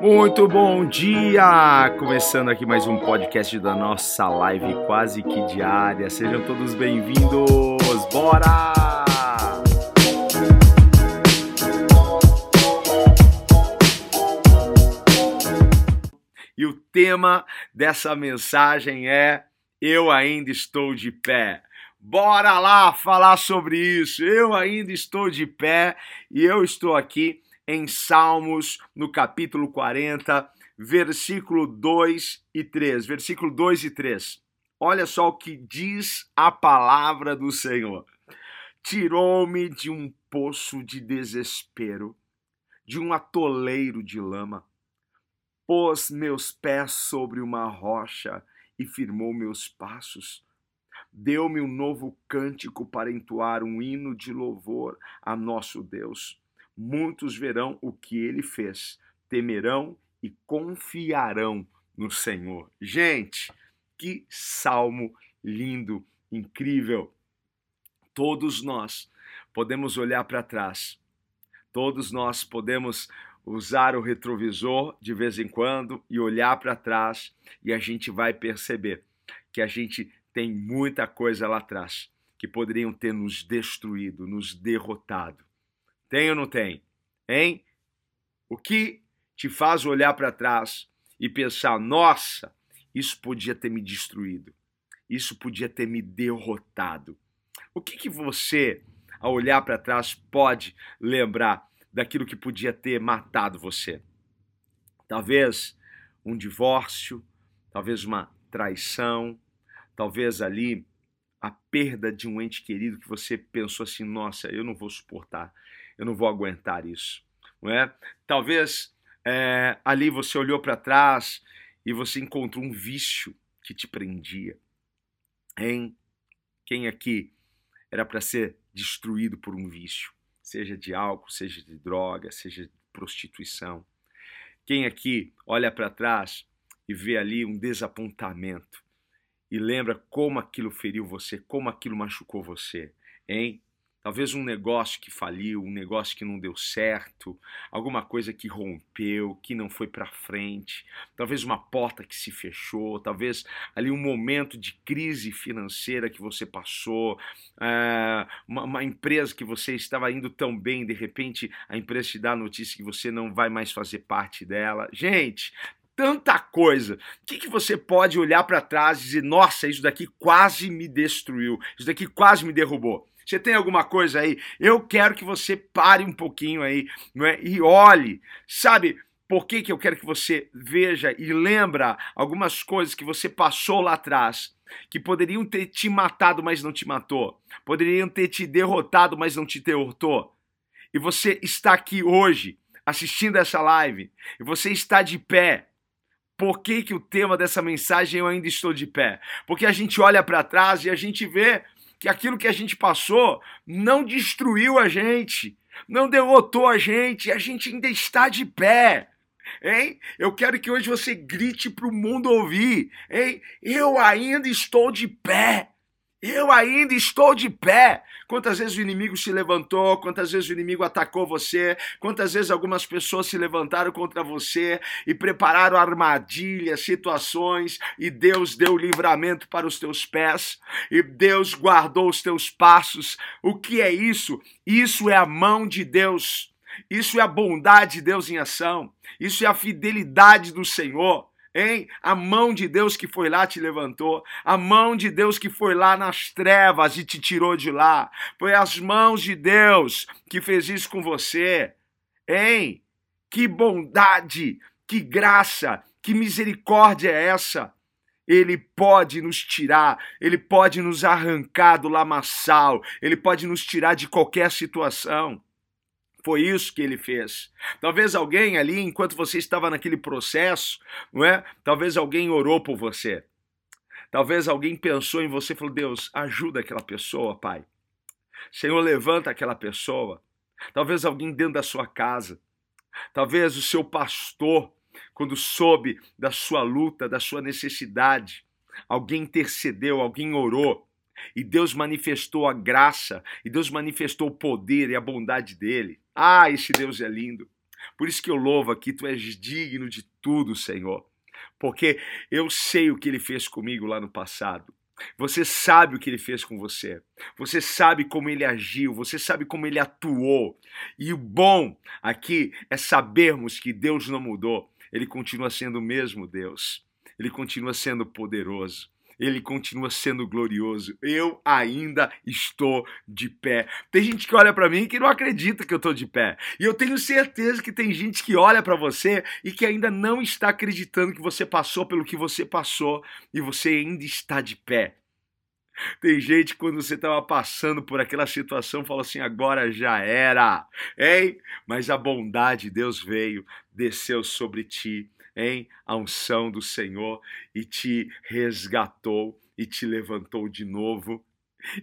Muito bom dia! Começando aqui mais um podcast da nossa live quase que diária. Sejam todos bem-vindos! Bora! E o tema dessa mensagem é Eu ainda estou de pé. Bora lá falar sobre isso. Eu ainda estou de pé e eu estou aqui em Salmos, no capítulo 40, versículo 2 e 3. Versículo 2 e 3. Olha só o que diz a palavra do Senhor. Tirou-me de um poço de desespero, de um atoleiro de lama. Pôs meus pés sobre uma rocha e firmou meus passos. Deu-me um novo cântico para entoar um hino de louvor a nosso Deus muitos verão o que ele fez, temerão e confiarão no Senhor. Gente, que salmo lindo, incrível. Todos nós podemos olhar para trás, todos nós podemos usar o retrovisor de vez em quando e olhar para trás e a gente vai perceber que a gente tem muita coisa lá atrás que poderiam ter nos destruído, nos derrotado. Tem ou não tem? Hein? O que te faz olhar para trás e pensar: nossa, isso podia ter me destruído, isso podia ter me derrotado? O que, que você, ao olhar para trás, pode lembrar daquilo que podia ter matado você? Talvez um divórcio, talvez uma traição, talvez ali a perda de um ente querido que você pensou assim: nossa, eu não vou suportar eu não vou aguentar isso. Não é? Talvez é, ali você olhou para trás e você encontrou um vício que te prendia. Hein? Quem aqui era para ser destruído por um vício, seja de álcool, seja de droga, seja de prostituição? Quem aqui olha para trás e vê ali um desapontamento e lembra como aquilo feriu você, como aquilo machucou você, hein? Talvez um negócio que faliu, um negócio que não deu certo, alguma coisa que rompeu, que não foi para frente, talvez uma porta que se fechou, talvez ali um momento de crise financeira que você passou, uma, uma, empresa que você estava indo tão bem, de repente a empresa te dá a notícia que você não vai mais fazer parte dela. Gente, tanta coisa. O que, que você pode olhar para trás e dizer: nossa, isso daqui quase me destruiu, isso daqui quase me derrubou? Você tem alguma coisa aí? Eu quero que você pare um pouquinho aí não é? e olhe. Sabe por que, que eu quero que você veja e lembra algumas coisas que você passou lá atrás? Que poderiam ter te matado, mas não te matou. Poderiam ter te derrotado, mas não te derrotou. E você está aqui hoje assistindo essa live. E você está de pé. Por que, que o tema dessa mensagem eu ainda estou de pé? Porque a gente olha para trás e a gente vê que aquilo que a gente passou não destruiu a gente, não derrotou a gente, a gente ainda está de pé. Hein? Eu quero que hoje você grite para o mundo ouvir. Hein? Eu ainda estou de pé. Eu ainda estou de pé. Quantas vezes o inimigo se levantou, quantas vezes o inimigo atacou você, quantas vezes algumas pessoas se levantaram contra você e prepararam armadilhas, situações, e Deus deu livramento para os teus pés, e Deus guardou os teus passos. O que é isso? Isso é a mão de Deus. Isso é a bondade de Deus em ação. Isso é a fidelidade do Senhor. Hein? A mão de Deus que foi lá te levantou, a mão de Deus que foi lá nas trevas e te tirou de lá. Foi as mãos de Deus que fez isso com você. Hein? Que bondade, que graça, que misericórdia é essa? Ele pode nos tirar, ele pode nos arrancar do lamaçal, ele pode nos tirar de qualquer situação. Foi isso que ele fez. Talvez alguém ali, enquanto você estava naquele processo, não é? Talvez alguém orou por você. Talvez alguém pensou em você e falou: Deus, ajuda aquela pessoa, Pai. Senhor, levanta aquela pessoa. Talvez alguém dentro da sua casa. Talvez o seu pastor, quando soube da sua luta, da sua necessidade, alguém intercedeu, alguém orou. E Deus manifestou a graça, e Deus manifestou o poder e a bondade dele. Ah, esse Deus é lindo. Por isso que eu louvo aqui, tu és digno de tudo, Senhor. Porque eu sei o que ele fez comigo lá no passado. Você sabe o que ele fez com você. Você sabe como ele agiu, você sabe como ele atuou. E o bom aqui é sabermos que Deus não mudou. Ele continua sendo o mesmo Deus. Ele continua sendo poderoso ele continua sendo glorioso. Eu ainda estou de pé. Tem gente que olha para mim que não acredita que eu estou de pé. E eu tenho certeza que tem gente que olha para você e que ainda não está acreditando que você passou pelo que você passou e você ainda está de pé. Tem gente quando você estava passando por aquela situação fala assim: agora já era, hein? Mas a bondade de Deus veio, desceu sobre ti em a unção do Senhor e te resgatou e te levantou de novo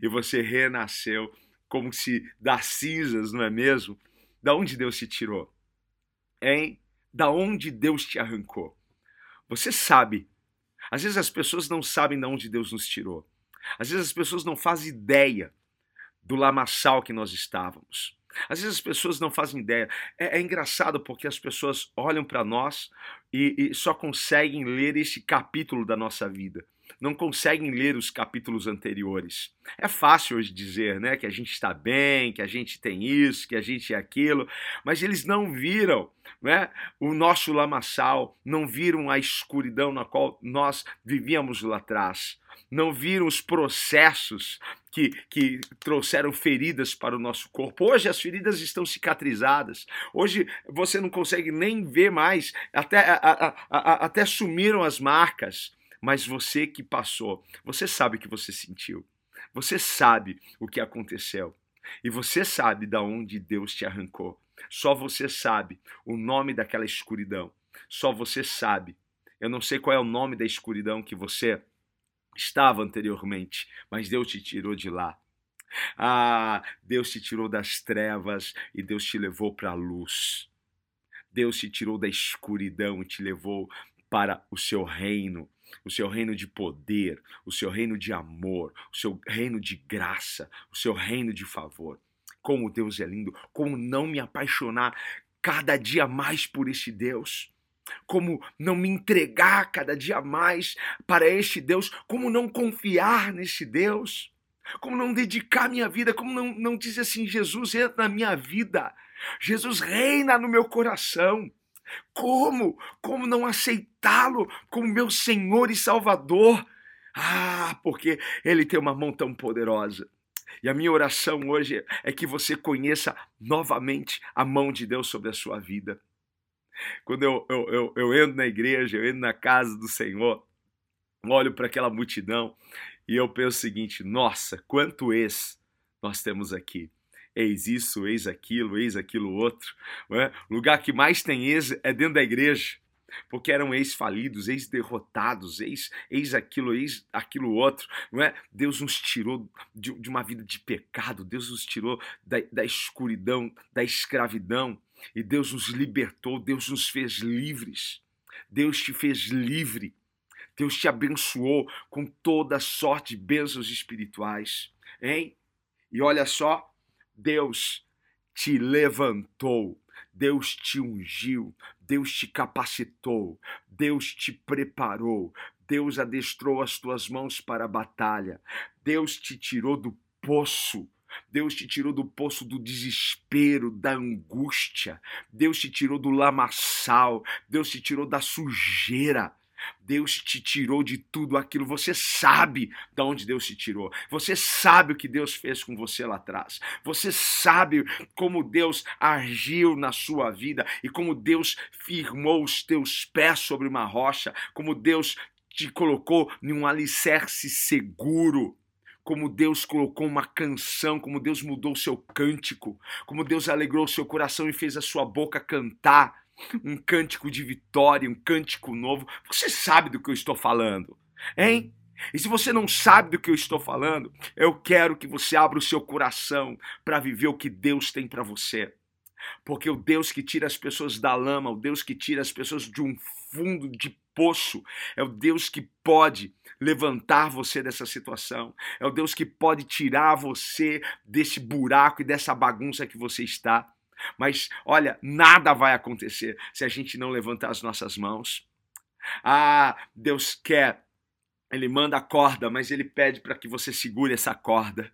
e você renasceu como se das cinzas, não é mesmo? Da onde Deus te tirou? Hein? Da onde Deus te arrancou? Você sabe. Às vezes as pessoas não sabem de onde Deus nos tirou. Às vezes as pessoas não fazem ideia do lamaçal que nós estávamos. Às vezes as pessoas não fazem ideia. É, é engraçado porque as pessoas olham para nós e, e só conseguem ler esse capítulo da nossa vida não conseguem ler os capítulos anteriores. É fácil hoje dizer, né, que a gente está bem, que a gente tem isso, que a gente é aquilo, mas eles não viram, né, o nosso lamaçal, não viram a escuridão na qual nós vivíamos lá atrás, não viram os processos que, que trouxeram feridas para o nosso corpo. Hoje as feridas estão cicatrizadas. Hoje você não consegue nem ver mais, até, a, a, a, até sumiram as marcas mas você que passou, você sabe o que você sentiu. Você sabe o que aconteceu. E você sabe da onde Deus te arrancou. Só você sabe o nome daquela escuridão. Só você sabe. Eu não sei qual é o nome da escuridão que você estava anteriormente, mas Deus te tirou de lá. Ah, Deus te tirou das trevas e Deus te levou para a luz. Deus te tirou da escuridão e te levou para o seu reino o seu reino de poder, o seu reino de amor, o seu reino de graça, o seu reino de favor. Como Deus é lindo, como não me apaixonar cada dia mais por este Deus. Como não me entregar cada dia mais para este Deus, como não confiar neste Deus, como não dedicar minha vida, como não, não dizer assim: Jesus entra na minha vida, Jesus reina no meu coração. Como? Como não aceitá-lo como meu Senhor e Salvador? Ah, porque Ele tem uma mão tão poderosa. E a minha oração hoje é que você conheça novamente a mão de Deus sobre a sua vida. Quando eu, eu, eu, eu entro na igreja, eu entro na casa do Senhor, olho para aquela multidão e eu penso o seguinte: nossa, quanto ex nós temos aqui eis isso, eis aquilo, eis aquilo outro. É? O lugar que mais tem ex é dentro da igreja, porque eram ex-falidos, ex-derrotados, ex, ex aquilo, ex aquilo outro. Não é? Deus nos tirou de, de uma vida de pecado, Deus nos tirou da, da escuridão, da escravidão, e Deus nos libertou, Deus nos fez livres. Deus te fez livre. Deus te abençoou com toda sorte de bênçãos espirituais, hein? E olha só, Deus te levantou, Deus te ungiu, Deus te capacitou, Deus te preparou, Deus adestrou as tuas mãos para a batalha, Deus te tirou do poço. Deus te tirou do poço do desespero, da angústia. Deus te tirou do lamaçal. Deus te tirou da sujeira. Deus te tirou de tudo aquilo. Você sabe de onde Deus te tirou. Você sabe o que Deus fez com você lá atrás. Você sabe como Deus agiu na sua vida e como Deus firmou os teus pés sobre uma rocha, como Deus te colocou em um alicerce seguro como Deus colocou uma canção, como Deus mudou o seu cântico, como Deus alegrou o seu coração e fez a sua boca cantar um cântico de vitória, um cântico novo. Você sabe do que eu estou falando, hein? E se você não sabe do que eu estou falando, eu quero que você abra o seu coração para viver o que Deus tem para você. Porque o Deus que tira as pessoas da lama, o Deus que tira as pessoas de um fundo de poço, é o Deus que pode levantar você dessa situação, é o Deus que pode tirar você desse buraco e dessa bagunça que você está. Mas olha, nada vai acontecer se a gente não levantar as nossas mãos. Ah, Deus quer, Ele manda a corda, mas Ele pede para que você segure essa corda.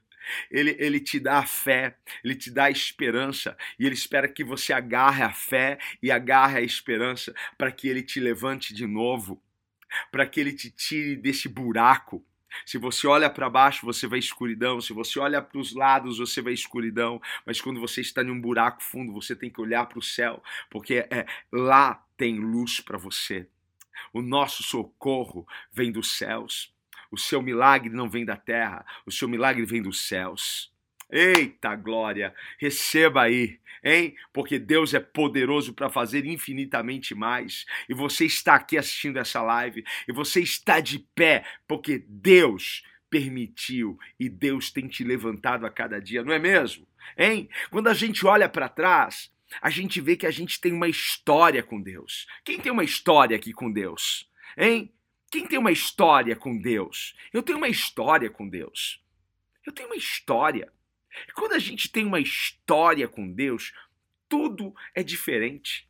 Ele, ele te dá a fé, ele te dá a esperança e ele espera que você agarre a fé e agarre a esperança para que ele te levante de novo, para que ele te tire desse buraco. Se você olha para baixo, você vai escuridão. Se você olha para os lados, você vai escuridão. Mas quando você está em um buraco fundo, você tem que olhar para o céu, porque é, lá tem luz para você. O nosso socorro vem dos céus. O seu milagre não vem da terra, o seu milagre vem dos céus. Eita glória, receba aí, hein? Porque Deus é poderoso para fazer infinitamente mais. E você está aqui assistindo essa live e você está de pé porque Deus permitiu e Deus tem te levantado a cada dia, não é mesmo? Hein? Quando a gente olha para trás, a gente vê que a gente tem uma história com Deus. Quem tem uma história aqui com Deus? Hein? Quem tem uma história com Deus? Eu tenho uma história com Deus. Eu tenho uma história. Quando a gente tem uma história com Deus, tudo é diferente.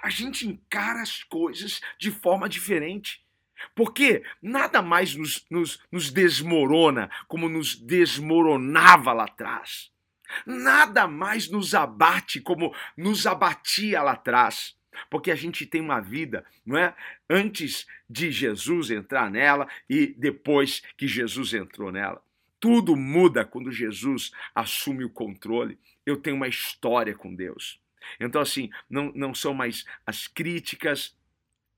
A gente encara as coisas de forma diferente. Porque nada mais nos, nos, nos desmorona como nos desmoronava lá atrás. Nada mais nos abate como nos abatia lá atrás. Porque a gente tem uma vida, não é? Antes de Jesus entrar nela e depois que Jesus entrou nela. Tudo muda quando Jesus assume o controle. Eu tenho uma história com Deus. Então, assim, não, não são mais as críticas,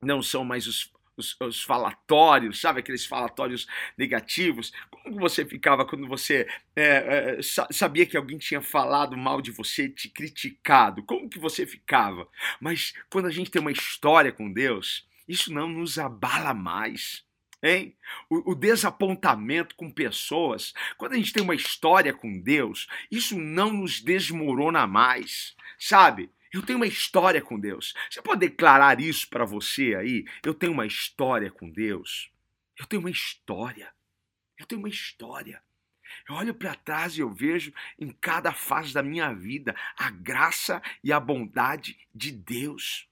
não são mais os os, os, falatórios, sabe aqueles falatórios negativos? Como você ficava quando você é, é, sabia que alguém tinha falado mal de você, te criticado? Como que você ficava? Mas quando a gente tem uma história com Deus, isso não nos abala mais. Hein? O, o desapontamento com pessoas, quando a gente tem uma história com Deus, isso não nos desmorona mais, sabe? Eu tenho uma história com Deus. Você pode declarar isso para você aí? Eu tenho uma história com Deus. Eu tenho uma história. Eu tenho uma história. Eu olho para trás e eu vejo em cada fase da minha vida a graça e a bondade de Deus.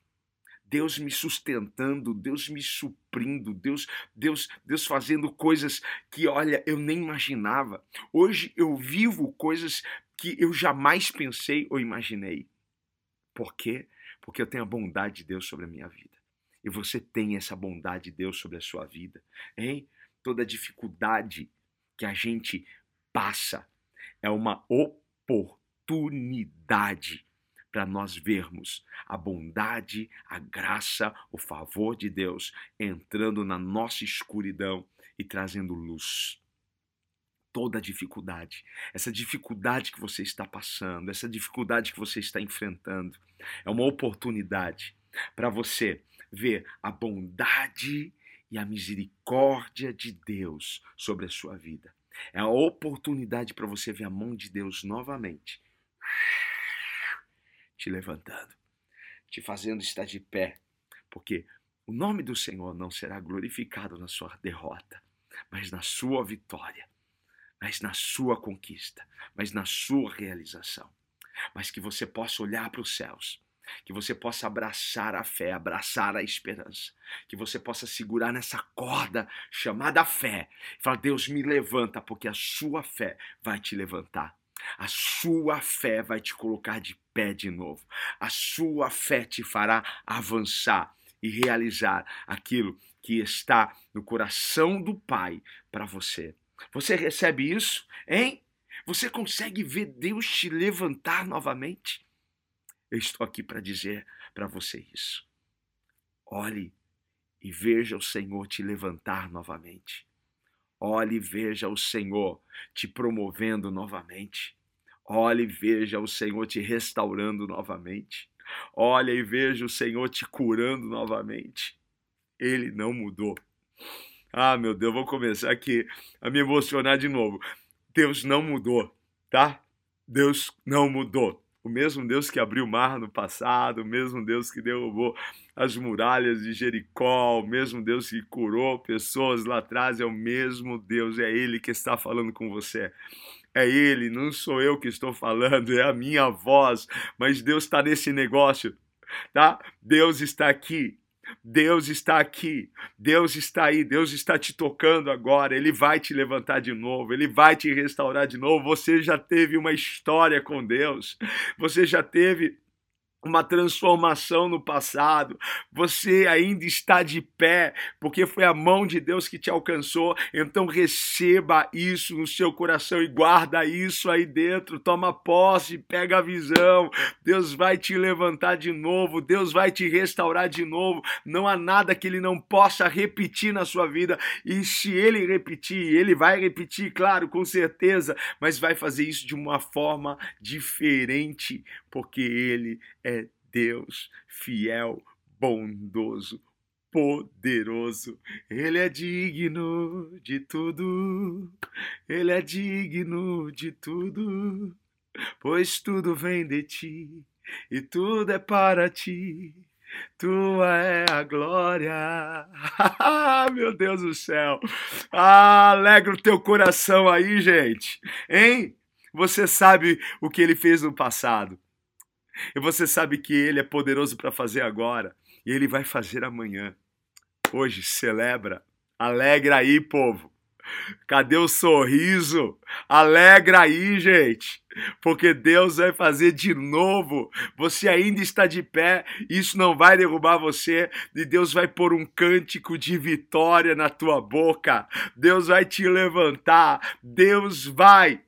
Deus me sustentando, Deus me suprindo, Deus, Deus, Deus fazendo coisas que, olha, eu nem imaginava. Hoje eu vivo coisas que eu jamais pensei ou imaginei. Por quê? Porque eu tenho a bondade de Deus sobre a minha vida. E você tem essa bondade de Deus sobre a sua vida, hein? Toda dificuldade que a gente passa é uma oportunidade para nós vermos a bondade, a graça, o favor de Deus entrando na nossa escuridão e trazendo luz toda dificuldade, essa dificuldade que você está passando, essa dificuldade que você está enfrentando, é uma oportunidade para você ver a bondade e a misericórdia de Deus sobre a sua vida. É a oportunidade para você ver a mão de Deus novamente te levantando, te fazendo estar de pé, porque o nome do Senhor não será glorificado na sua derrota, mas na sua vitória mas na sua conquista, mas na sua realização. Mas que você possa olhar para os céus, que você possa abraçar a fé, abraçar a esperança, que você possa segurar nessa corda chamada fé falar: Deus me levanta, porque a sua fé vai te levantar. A sua fé vai te colocar de pé de novo. A sua fé te fará avançar e realizar aquilo que está no coração do Pai para você. Você recebe isso, hein? Você consegue ver Deus te levantar novamente? Eu estou aqui para dizer para você isso. Olhe e veja o Senhor te levantar novamente. Olhe e veja o Senhor te promovendo novamente. Olhe e veja o Senhor te restaurando novamente. Olha e veja o Senhor te curando novamente. Ele não mudou. Ah, meu Deus, vou começar aqui a me emocionar de novo. Deus não mudou, tá? Deus não mudou. O mesmo Deus que abriu o mar no passado, o mesmo Deus que derrubou as muralhas de Jericó, o mesmo Deus que curou pessoas lá atrás, é o mesmo Deus, é Ele que está falando com você. é Ele, não sou eu que estou falando, é a minha voz, mas Deus está nesse negócio, tá? Deus está aqui. Deus está aqui, Deus está aí, Deus está te tocando agora, Ele vai te levantar de novo, Ele vai te restaurar de novo. Você já teve uma história com Deus, você já teve uma transformação no passado, você ainda está de pé, porque foi a mão de Deus que te alcançou. Então receba isso no seu coração e guarda isso aí dentro. Toma posse, pega a visão. Deus vai te levantar de novo, Deus vai te restaurar de novo. Não há nada que ele não possa repetir na sua vida. E se ele repetir, ele vai repetir, claro, com certeza, mas vai fazer isso de uma forma diferente, porque ele é Deus fiel, bondoso, poderoso. Ele é digno de tudo, ele é digno de tudo, pois tudo vem de ti e tudo é para ti. Tua é a glória. Meu Deus do céu. Ah, alegra o teu coração aí, gente. Hein? Você sabe o que ele fez no passado. E você sabe que Ele é poderoso para fazer agora. E Ele vai fazer amanhã. Hoje, celebra. Alegra aí, povo. Cadê o sorriso? Alegra aí, gente, porque Deus vai fazer de novo. Você ainda está de pé, isso não vai derrubar você, e Deus vai pôr um cântico de vitória na tua boca. Deus vai te levantar, Deus vai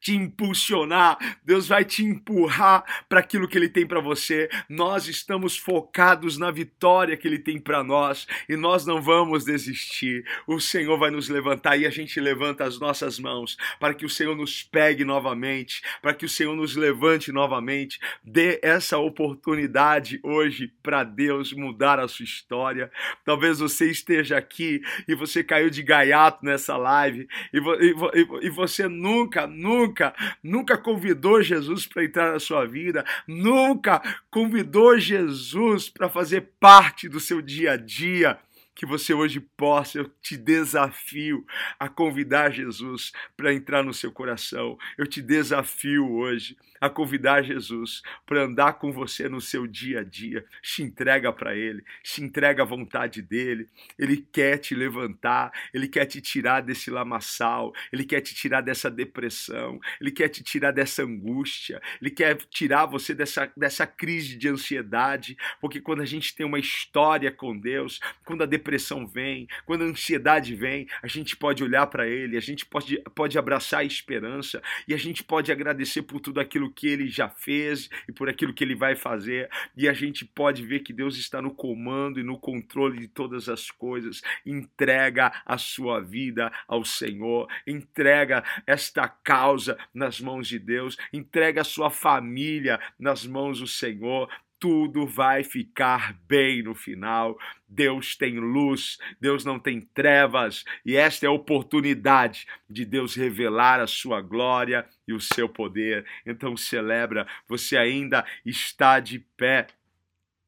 te impulsionar, Deus vai te empurrar para aquilo que Ele tem para você. Nós estamos focados na vitória que Ele tem para nós e nós não vamos desistir. O Senhor vai nos levantar e a gente levanta as nossas mãos para que o Senhor nos pegue novamente, para que o Senhor nos levante novamente. Dê essa oportunidade hoje para Deus mudar a sua história. Talvez você esteja aqui e você caiu de gaiato nessa live e, e, e você nunca, nunca nunca, nunca convidou Jesus para entrar na sua vida, nunca convidou Jesus para fazer parte do seu dia a dia que você hoje possa, eu te desafio a convidar Jesus para entrar no seu coração. Eu te desafio hoje a convidar Jesus para andar com você no seu dia a dia. Se entrega para Ele, se entrega à vontade dEle. Ele quer te levantar, Ele quer te tirar desse lamaçal, Ele quer te tirar dessa depressão, Ele quer te tirar dessa angústia, Ele quer tirar você dessa, dessa crise de ansiedade, porque quando a gente tem uma história com Deus, quando a depressão vem, quando a ansiedade vem, a gente pode olhar para Ele, a gente pode, pode abraçar a esperança e a gente pode agradecer por tudo aquilo aquilo que ele já fez e por aquilo que ele vai fazer. E a gente pode ver que Deus está no comando e no controle de todas as coisas. Entrega a sua vida ao Senhor, entrega esta causa nas mãos de Deus, entrega a sua família nas mãos do Senhor tudo vai ficar bem no final. Deus tem luz, Deus não tem trevas, e esta é a oportunidade de Deus revelar a sua glória e o seu poder. Então celebra, você ainda está de pé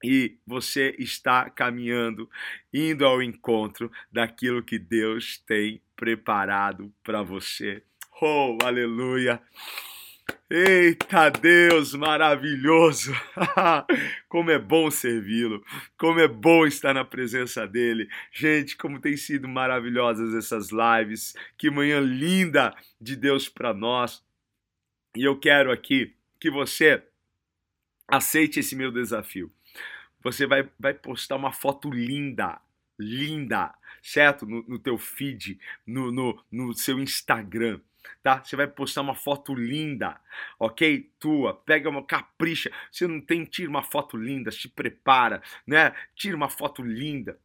e você está caminhando, indo ao encontro daquilo que Deus tem preparado para você. Oh, aleluia! Eita Deus maravilhoso! como é bom servi-lo, como é bom estar na presença dele. Gente, como tem sido maravilhosas essas lives. Que manhã linda de Deus para nós. E eu quero aqui que você aceite esse meu desafio. Você vai, vai postar uma foto linda, linda, certo? No, no teu feed, no, no, no seu Instagram tá? Você vai postar uma foto linda, ok? Tua, pega uma capricha. Você não tem, tira uma foto linda, se prepara, né? Tira uma foto linda.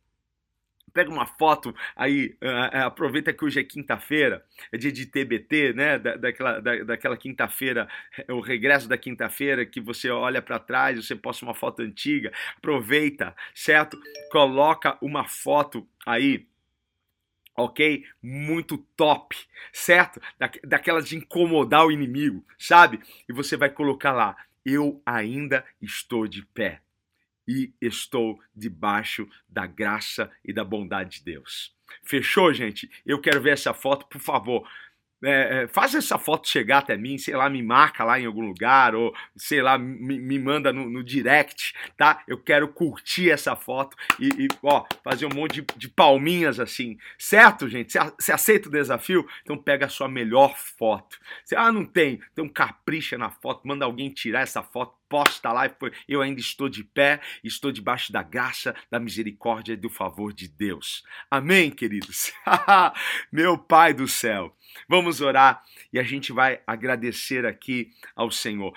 Pega uma foto aí, uh, aproveita que hoje é quinta-feira, é dia de TBT, né? Da, daquela da, daquela quinta-feira, o regresso da quinta-feira, que você olha para trás, você posta uma foto antiga. Aproveita, certo? Coloca uma foto aí ok? Muito top, certo? Da, daquelas de incomodar o inimigo, sabe? E você vai colocar lá: eu ainda estou de pé e estou debaixo da graça e da bondade de Deus. Fechou, gente? Eu quero ver essa foto, por favor. É, é, faz essa foto chegar até mim, sei lá, me marca lá em algum lugar, ou sei lá, me, me manda no, no, direct, tá? Eu quero curtir essa foto e, e ó, fazer um monte de, de palminhas assim, certo, gente? Você aceita o desafio? Então pega a sua melhor foto. Você, ah, não tem, então capricha na foto, manda alguém tirar essa foto, posta lá, eu ainda estou de pé, estou debaixo da graça, da misericórdia e do favor de Deus. Amém, queridos? Meu Pai do céu. Vamos orar e a gente vai agradecer aqui ao Senhor.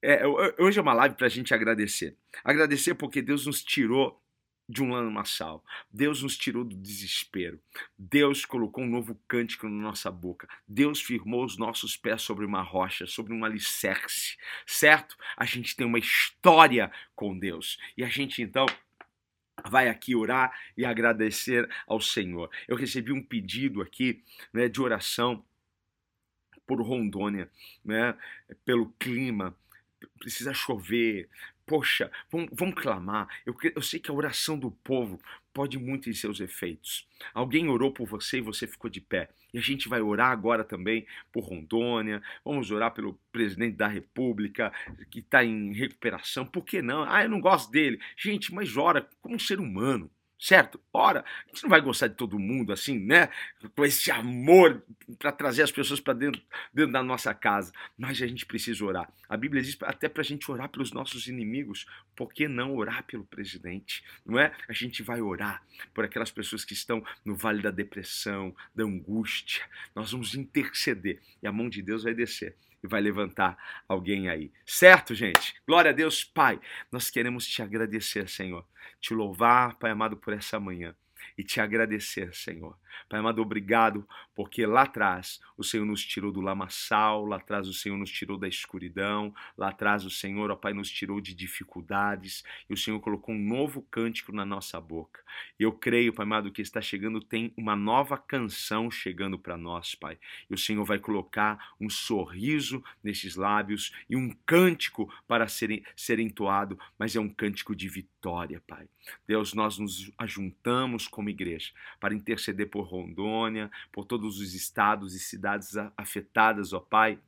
É, hoje é uma live para a gente agradecer. Agradecer porque Deus nos tirou de um lamaçal. Deus nos tirou do desespero. Deus colocou um novo cântico na nossa boca. Deus firmou os nossos pés sobre uma rocha, sobre um alicerce. Certo? A gente tem uma história com Deus. E a gente então vai aqui orar e agradecer ao Senhor. Eu recebi um pedido aqui né, de oração por Rondônia, né, pelo clima. Precisa chover, poxa, vamos, vamos clamar. Eu, eu, sei que a oração do povo pode muito em seus efeitos. Alguém orou por você e você ficou de pé. E a gente vai orar agora também por Rondônia. Vamos orar pelo presidente da República que está em recuperação. Por que não? Ah, eu não gosto dele. Gente, mas ora como um ser humano certo? Ora, a gente não vai gostar de todo mundo assim, né? Com esse amor para trazer as pessoas para dentro, dentro da nossa casa. Mas a gente precisa orar. A Bíblia diz até para a gente orar pelos nossos inimigos. Por que não orar pelo presidente? Não é? A gente vai orar por aquelas pessoas que estão no vale da depressão, da angústia. Nós vamos interceder e a mão de Deus vai descer e vai levantar alguém aí. Certo, gente? Glória a Deus, Pai. Nós queremos te agradecer, Senhor. Te louvar, Pai amado, por essa manhã e te agradecer, Senhor. Pai amado, obrigado, porque lá atrás o Senhor nos tirou do lamaçal, lá atrás o Senhor nos tirou da escuridão, lá atrás o Senhor, ó Pai, nos tirou de dificuldades e o Senhor colocou um novo cântico na nossa boca. E eu creio, Pai amado, que está chegando, tem uma nova canção chegando para nós, Pai. E o Senhor vai colocar um sorriso nesses lábios e um cântico para ser, ser entoado, mas é um cântico de vitória, Pai. Deus, nós nos ajuntamos como igreja para interceder por Rondônia, por todos os estados e cidades afetadas, ó Pai.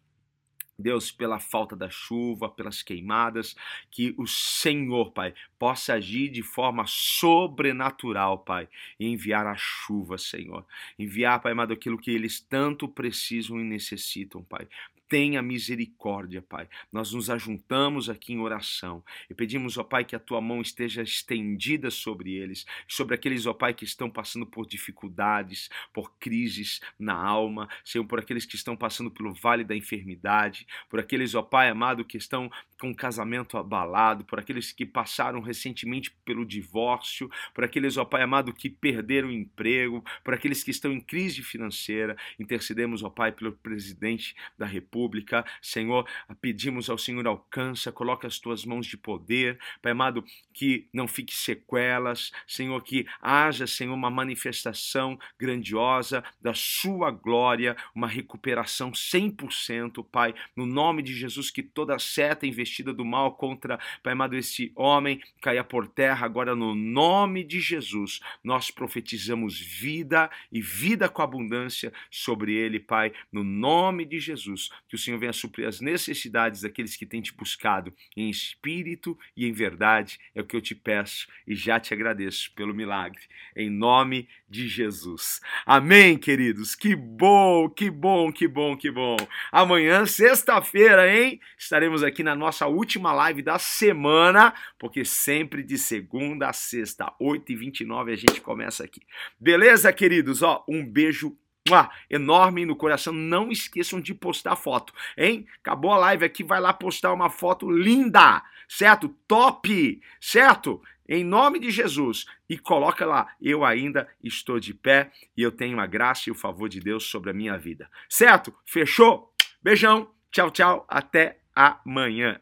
Deus, pela falta da chuva, pelas queimadas, que o Senhor, Pai, possa agir de forma sobrenatural, Pai, e enviar a chuva, Senhor. Enviar, Pai amado, aquilo que eles tanto precisam e necessitam, Pai tenha misericórdia, Pai. Nós nos ajuntamos aqui em oração e pedimos, ó Pai, que a tua mão esteja estendida sobre eles, sobre aqueles, ó Pai, que estão passando por dificuldades, por crises na alma, Senhor, por aqueles que estão passando pelo vale da enfermidade, por aqueles, ó Pai amado, que estão com o casamento abalado, por aqueles que passaram recentemente pelo divórcio, por aqueles, ó Pai amado, que perderam o emprego, por aqueles que estão em crise financeira. Intercedemos, ó Pai, pelo presidente da República pública. Senhor, pedimos ao Senhor alcança, coloca as tuas mãos de poder, Pai amado, que não fique sequelas, Senhor, que haja, Senhor, uma manifestação grandiosa da sua glória, uma recuperação 100%, Pai, no nome de Jesus, que toda seta investida do mal contra, Pai amado, esse homem caia por terra, agora no nome de Jesus, nós profetizamos vida e vida com abundância sobre ele, Pai, no nome de Jesus que o Senhor venha suprir as necessidades daqueles que têm te buscado em espírito e em verdade. É o que eu te peço e já te agradeço pelo milagre. Em nome de Jesus. Amém, queridos. Que bom, que bom, que bom, que bom. Amanhã, sexta-feira, hein? Estaremos aqui na nossa última live da semana, porque sempre de segunda a sexta, 8h29, a gente começa aqui. Beleza, queridos? Ó, um beijo enorme no coração. Não esqueçam de postar foto, hein? Acabou a live aqui, vai lá postar uma foto linda, certo? Top, certo? Em nome de Jesus. E coloca lá, eu ainda estou de pé e eu tenho a graça e o favor de Deus sobre a minha vida. Certo? Fechou? Beijão. Tchau, tchau. Até amanhã.